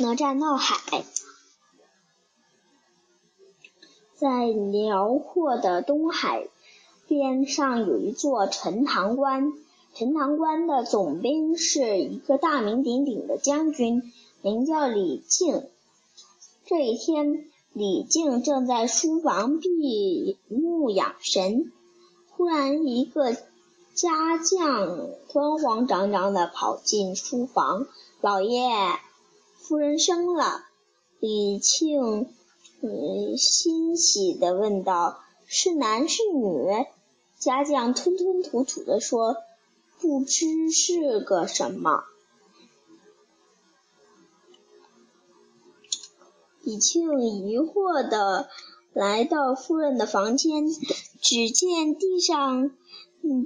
哪吒闹海。在辽阔的东海边上有一座陈塘关，陈塘关的总兵是一个大名鼎鼎的将军，名叫李靖。这一天，李靖正在书房闭目养神，忽然一个家将慌慌张张地跑进书房：“老爷，夫人生了。”李庆。嗯，欣喜地问道：“是男是女？”家将吞吞吐吐地说：“不知是个什么。”李庆疑惑地来到夫人的房间，只见地上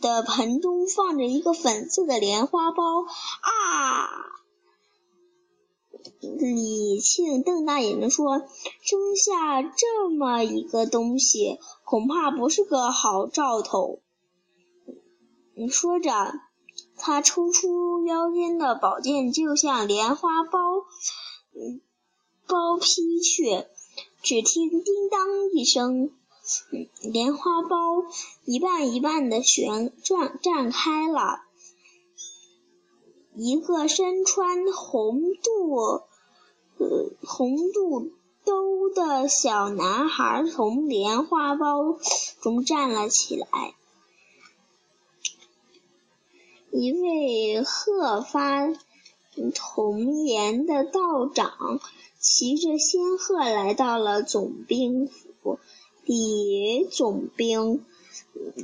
的盆中放着一个粉色的莲花包。啊！李庆瞪大眼睛说：“生下这么一个东西，恐怕不是个好兆头。”说着，他抽出腰间的宝剑，就向莲花包包劈去。只听“叮当”一声，莲花包一半一半的旋转绽开了。一个身穿红肚。红肚兜的小男孩从莲花包中站了起来。一位鹤发童颜的道长骑着仙鹤来到了总兵府。李总兵，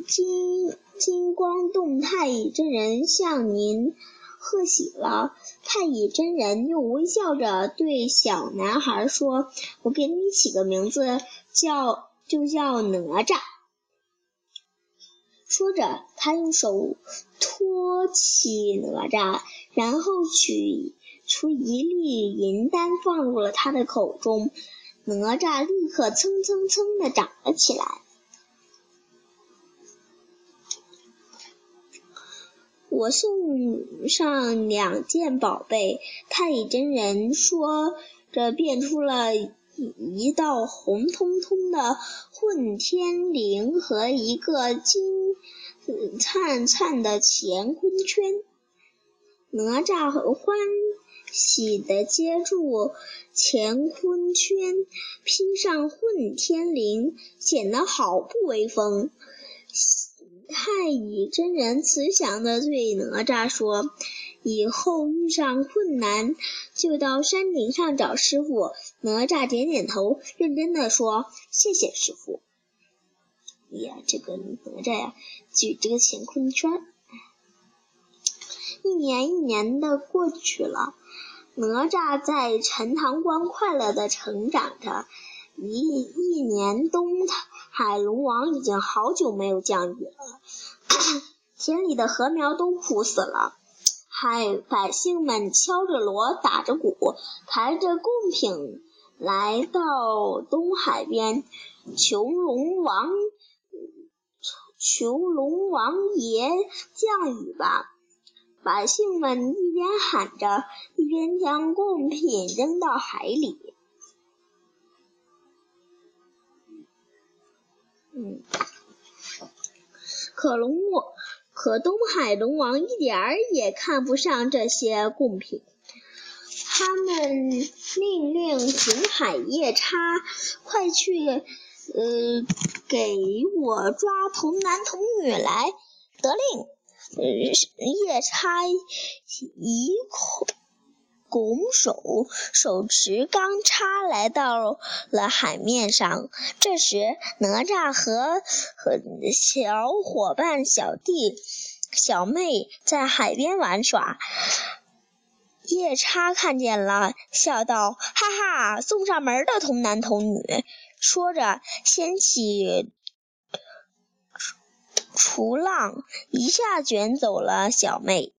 金金光洞太乙真人向您。贺喜了，太乙真人又微笑着对小男孩说：“我给你起个名字，叫就叫哪吒。”说着，他用手托起哪吒，然后取出一粒银丹放入了他的口中，哪吒立刻蹭蹭蹭的长了起来。我送上两件宝贝，太乙真人说着，变出了一道红彤彤的混天绫和一个金灿灿的乾坤圈。哪吒欢喜地接住乾坤圈，披上混天绫，显得好不威风。太乙真人慈祥的对哪吒说：“以后遇上困难，就到山顶上找师傅。”哪吒点点头，认真的说：“谢谢师傅。”呀，这个哪吒呀，举这个乾坤圈。一年一年的过去了，哪吒在陈塘关快乐的成长着。一一年冬，他海龙王已经好久没有降雨了，田里的禾苗都枯死了。海百姓们敲着锣，打着鼓，抬着贡品来到东海边，求龙王，求龙王爷降雨吧！百姓们一边喊着，一边将贡品扔到海里。嗯，可龙王，可东海龙王一点儿也看不上这些贡品。他们命令巡海夜叉快去，呃，给我抓童男童女来。得令，夜叉一口。拱手手持钢叉来到了海面上。这时，哪吒和和小伙伴小弟小妹在海边玩耍。夜叉看见了，笑道：“哈哈，送上门的童男童女！”说着，掀起除浪，一下卷走了小妹。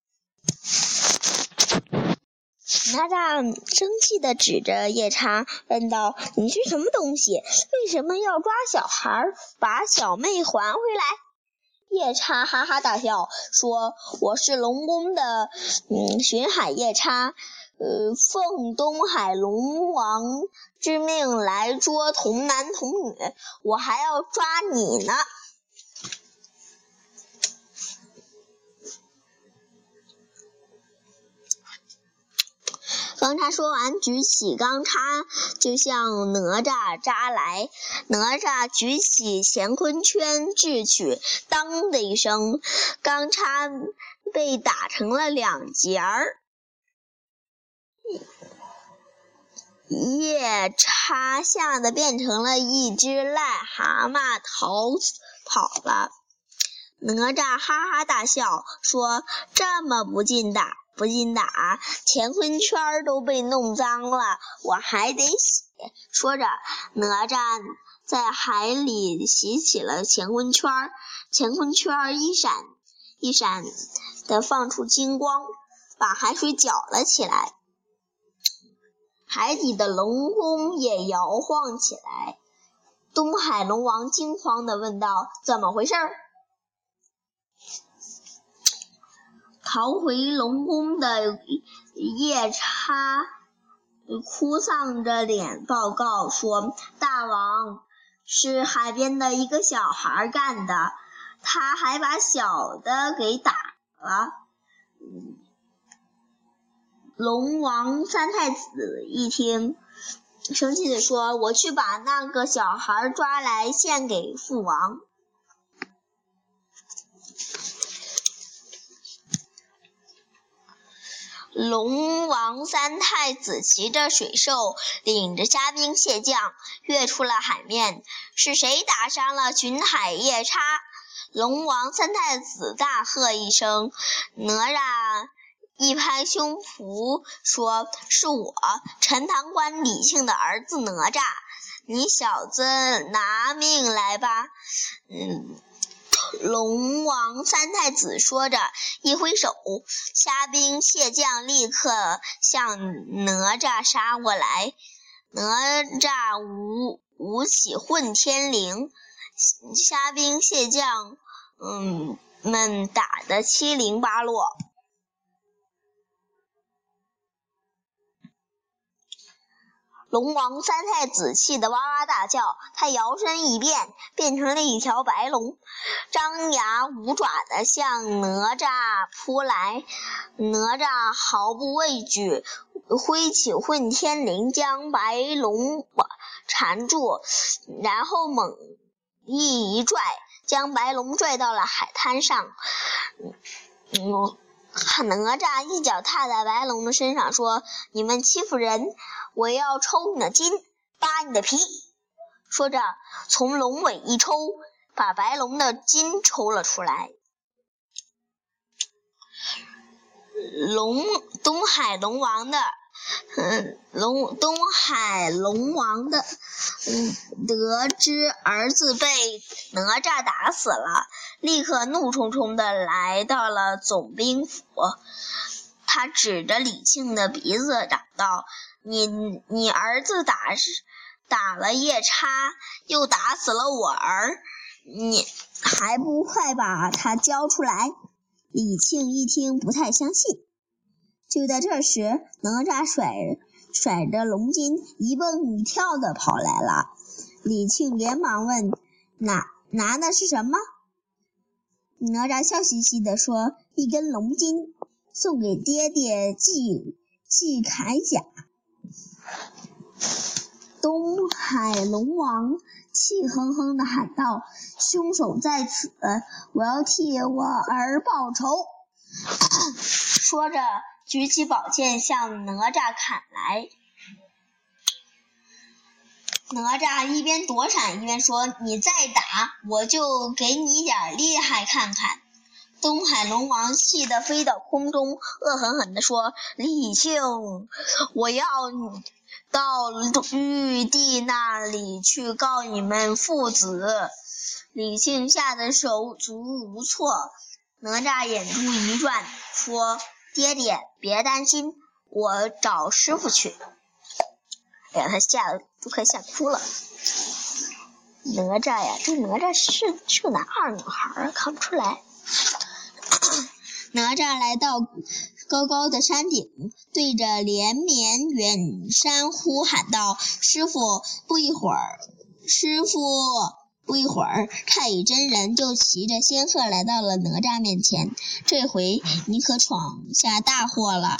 哪吒生气地指着夜叉问道：“你是什么东西？为什么要抓小孩，把小妹还回来？”夜叉哈哈大笑说：“我是龙宫的嗯巡海夜叉，呃，奉东海龙王之命来捉童男童女，我还要抓你呢。钢叉说完，举起钢叉就向哪吒扎来。哪吒举起乾坤圈掷去，当的一声，钢叉被打成了两截儿。夜叉吓得变成了一只癞蛤蟆，逃跑了。哪吒哈哈大笑，说：“这么不禁打，不禁打，乾坤圈都被弄脏了，我还得洗。”说着，哪吒在海里洗起了乾坤圈，乾坤圈一闪一闪的放出金光，把海水搅了起来。海底的龙宫也摇晃起来，东海龙王惊慌地问道：“怎么回事？”逃回龙宫的夜叉哭丧着脸报告说：“大王，是海边的一个小孩干的，他还把小的给打了。”龙王三太子一听，生气地说：“我去把那个小孩抓来献给父王。”龙王三太子骑着水兽，领着虾兵蟹将，跃出了海面。是谁打伤了巡海夜叉？龙王三太子大喝一声，哪吒。一拍胸脯说：“是我，陈塘关李庆的儿子哪吒，你小子拿命来吧！”嗯，龙王三太子说着，一挥手，虾兵蟹将立刻向哪吒杀过来。哪吒舞舞起混天绫，虾兵蟹将嗯们打得七零八落。龙王三太子气得哇哇大叫，他摇身一变，变成了一条白龙，张牙舞爪地向哪吒扑来。哪吒毫不畏惧，挥起混天绫将白龙缠住，然后猛一一拽，将白龙拽到了海滩上。嗯。哪吒一脚踏在白龙的身上，说：“你们欺负人，我要抽你的筋，扒你的皮。”说着，从龙尾一抽，把白龙的筋抽了出来。龙东海龙王的。嗯，龙东海龙王的，嗯，得知儿子被哪吒打死了，立刻怒冲冲的来到了总兵府。他指着李靖的鼻子嚷道：“你你儿子打打了夜叉，又打死了我儿，你还不快把他交出来？”李靖一听，不太相信。就在这时，哪吒甩甩着龙筋，一蹦一跳的跑来了。李庆连忙问：“拿拿的是什么？”哪吒笑嘻嘻的说：“一根龙筋，送给爹爹系系铠甲。”东海龙王气哼哼地喊道：“凶手在此，我要替我儿报仇！”说着。举起宝剑向哪吒砍来，哪吒一边躲闪一边说：“你再打，我就给你点厉害看看。”东海龙王气得飞到空中，恶狠狠地说：“李庆，我要到玉帝那里去告你们父子。”李庆吓得手足无措，哪吒眼珠一转，说。爹爹，别担心，我找师傅去。哎呀，他吓得都快吓哭了。哪吒呀，这哪吒是是个男孩儿女孩儿，看不出来。哪吒来到高高的山顶，对着连绵远山呼喊道：“师傅，不一会儿，师傅。”不一会儿，太乙真人就骑着仙鹤来到了哪吒面前。这回你可闯下大祸了！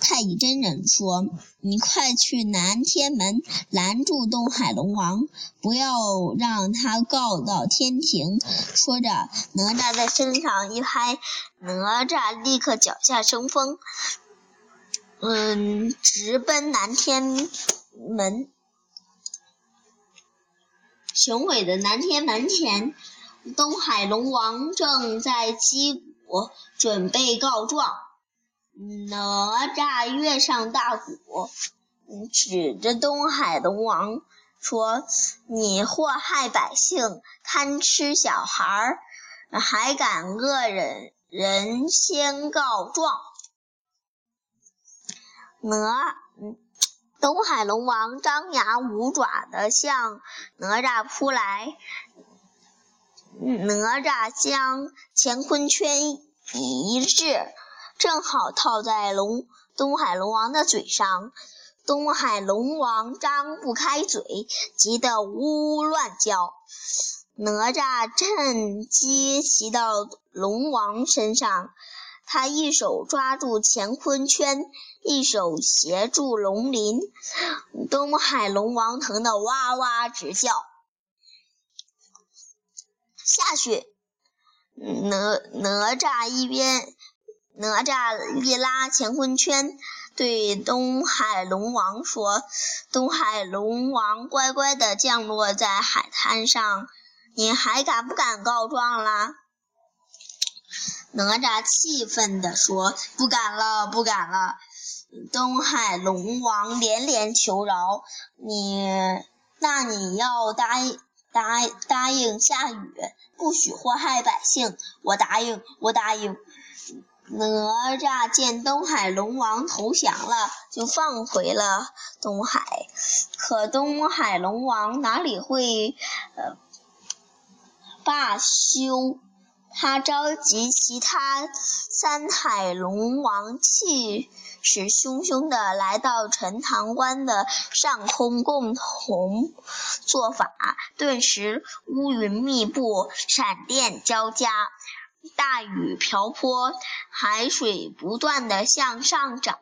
太乙真人说：“你快去南天门拦住东海龙王，不要让他告到天庭。”说着，哪吒在身上一拍，哪吒立刻脚下生风，嗯，直奔南天门。雄伟的南天门前，东海龙王正在击鼓，准备告状。哪吒跃上大鼓，指着东海龙王说：“你祸害百姓，贪吃小孩，还敢恶人人先告状？”哪？东海龙王张牙舞爪地向哪吒扑来，哪吒将乾坤圈一掷，正好套在龙东海龙王的嘴上。东海龙王张不开嘴，急得呜呜乱叫。哪吒趁机骑到龙王身上。他一手抓住乾坤圈，一手协助龙鳞，东海龙王疼得哇哇直叫。下去，哪哪吒一边哪吒一拉乾坤圈，对东海龙王说：“东海龙王乖乖的降落在海滩上，你还敢不敢告状啦？”哪吒气愤地说：“不敢了，不敢了！”东海龙王连连求饶：“你，那你要答应答答应下雨，不许祸害百姓。”我答应，我答应。哪吒见东海龙王投降了，就放回了东海。可东海龙王哪里会呃罢休？他召集其他三海龙王，气势汹汹地来到陈塘关的上空，共同做法。顿时乌云密布，闪电交加，大雨瓢泼，海水不断地向上涨，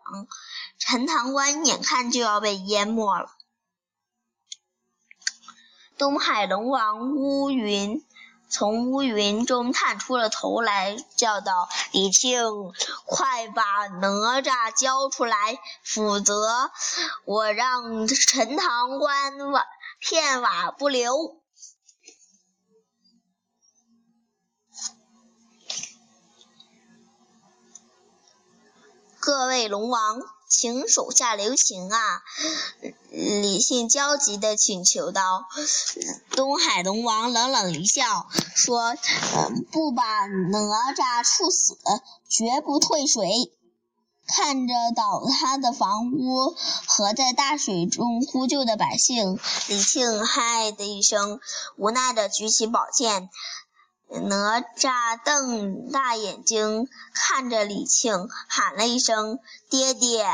陈塘关眼看就要被淹没了。东海龙王乌云。从乌云中探出了头来，叫道：“李庆，快把哪吒交出来，否则我让陈塘关瓦片瓦不留！”各位龙王。请手下留情啊！李信焦急地请求道。东海龙王冷冷一笑，说：“不把哪吒处死，绝不退水。”看着倒塌的房屋和在大水中呼救的百姓，李庆嗨的一声，无奈地举起宝剑。哪吒瞪大眼睛看着李庆，喊了一声：“爹爹！”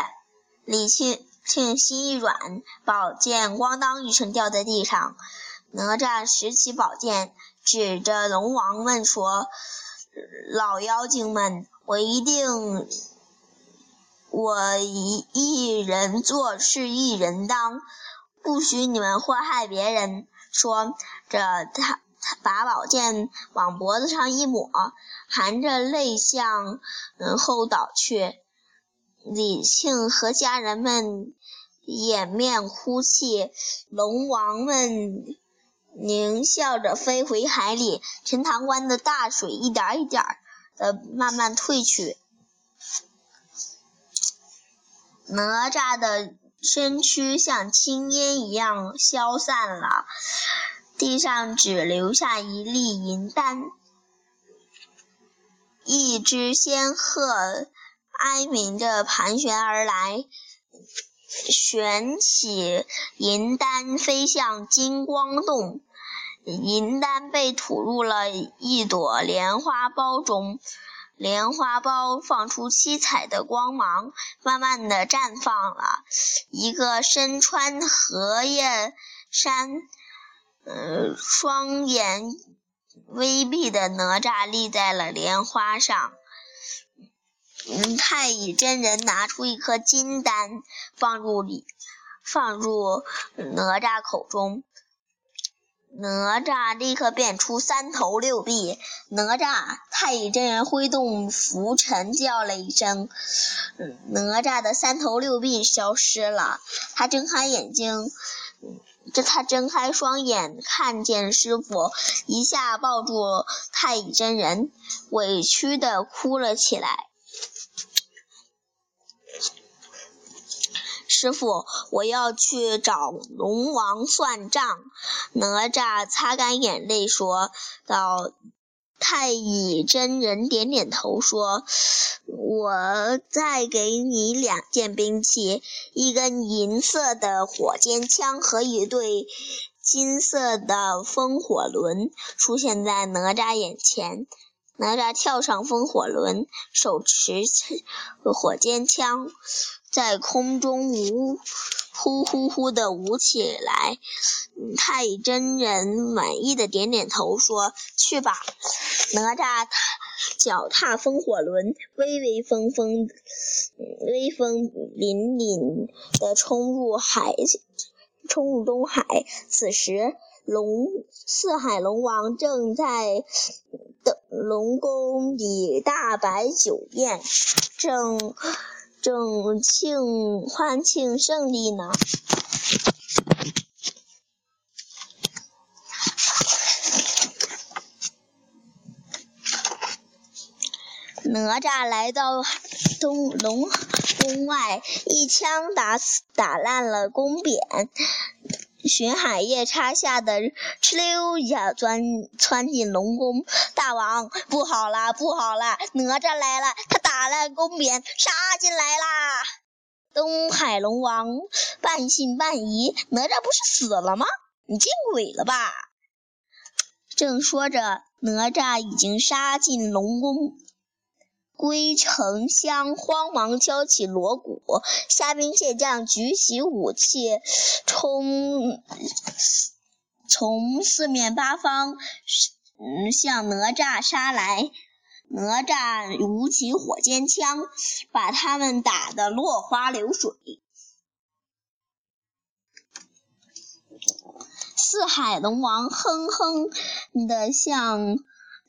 李庆庆心一软，宝剑咣当一声掉在地上。哪吒拾起宝剑，指着龙王问说：“老妖精们，我一定，我一一人做事一人当，不许你们祸害别人。”说着，他。把宝剑往脖子上一抹，含着泪向后倒去。李庆和家人们掩面哭泣，龙王们狞笑着飞回海里。陈塘关的大水一点一点的慢慢退去，哪吒的身躯像青烟一样消散了。地上只留下一粒银丹，一只仙鹤哀鸣着盘旋而来，旋起银丹飞向金光洞，银丹被吐入了一朵莲花苞中，莲花苞放出七彩的光芒，慢慢的绽放了。一个身穿荷叶衫、呃，双眼微闭的哪吒立在了莲花上。嗯，太乙真人拿出一颗金丹，放入里，放入哪吒口中。哪吒立刻变出三头六臂。哪吒，太乙真人挥动拂尘，叫了一声，哪吒的三头六臂消失了。他睁开眼睛，这他睁开双眼，看见师傅，一下抱住太乙真人，委屈的哭了起来。师傅，我要去找龙王算账。哪吒擦干眼泪说道：“太乙真人点点头说：‘我再给你两件兵器，一根银色的火尖枪和一对金色的风火轮。’出现在哪吒眼前。哪吒跳上风火轮，手持火尖枪。”在空中舞，呼呼呼的舞起来。太乙真人满意的点点头，说：“去吧。”哪吒脚踏风火轮，威威风风、威风凛凛的冲入海，冲入东海。此时，龙四海龙王正在的龙宫里大摆酒宴，正。正庆欢庆胜利呢。哪吒来到东龙宫外，一枪打死打烂了宫匾。巡海夜叉吓得哧溜一下钻窜进龙宫，大王不好了，不好了！哪吒来了，他打烂宫匾，杀进来啦！东海龙王半信半疑：哪吒不是死了吗？你见鬼了吧！正说着，哪吒已经杀进龙宫。归丞相慌忙敲起锣鼓，虾兵蟹将举起武器，冲从四面八方嗯向哪吒杀来。哪吒舞起火尖枪，把他们打得落花流水。四海龙王哼哼的向。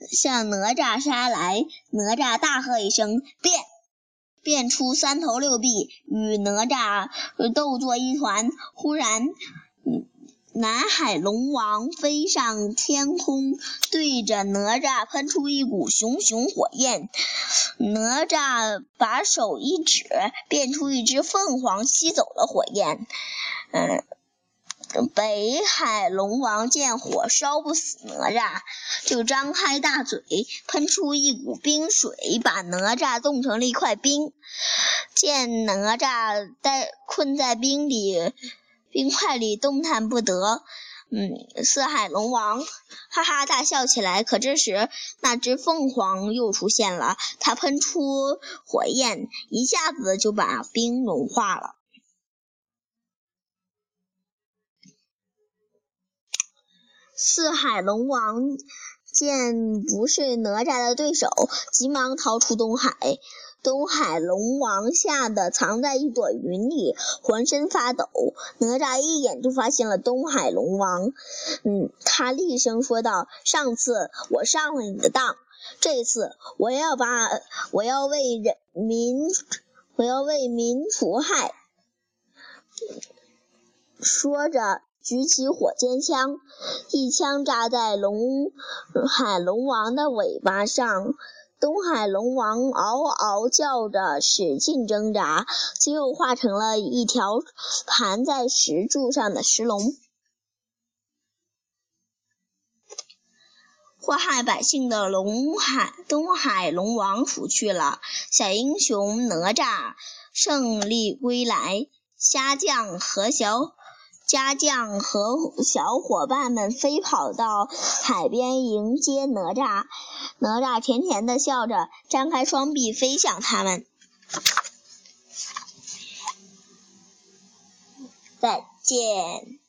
向哪吒杀来，哪吒大喝一声，变，变出三头六臂，与哪吒斗作一团。忽然，南海龙王飞上天空，对着哪吒喷出一股熊熊火焰。哪吒把手一指，变出一只凤凰，吸走了火焰。嗯。北海龙王见火烧不死哪吒，就张开大嘴，喷出一股冰水，把哪吒冻成了一块冰。见哪吒在困在冰里，冰块里动弹不得，嗯，四海龙王哈哈大笑起来。可这时，那只凤凰又出现了，它喷出火焰，一下子就把冰融化了。四海龙王见不是哪吒的对手，急忙逃出东海。东海龙王吓得藏在一朵云里，浑身发抖。哪吒一眼就发现了东海龙王，嗯，他厉声说道：“上次我上了你的当，这次我要把我要为人民，我要为民除害。”说着。举起火尖枪，一枪扎在龙海龙王的尾巴上。东海龙王嗷嗷叫着，使劲挣扎，最后化成了一条盘在石柱上的石龙。祸害百姓的龙海东海龙王除去了，小英雄哪吒胜利归来，虾将何小。家将和小伙伴们飞跑到海边迎接哪吒。哪吒甜甜的笑着，张开双臂飞向他们。再见。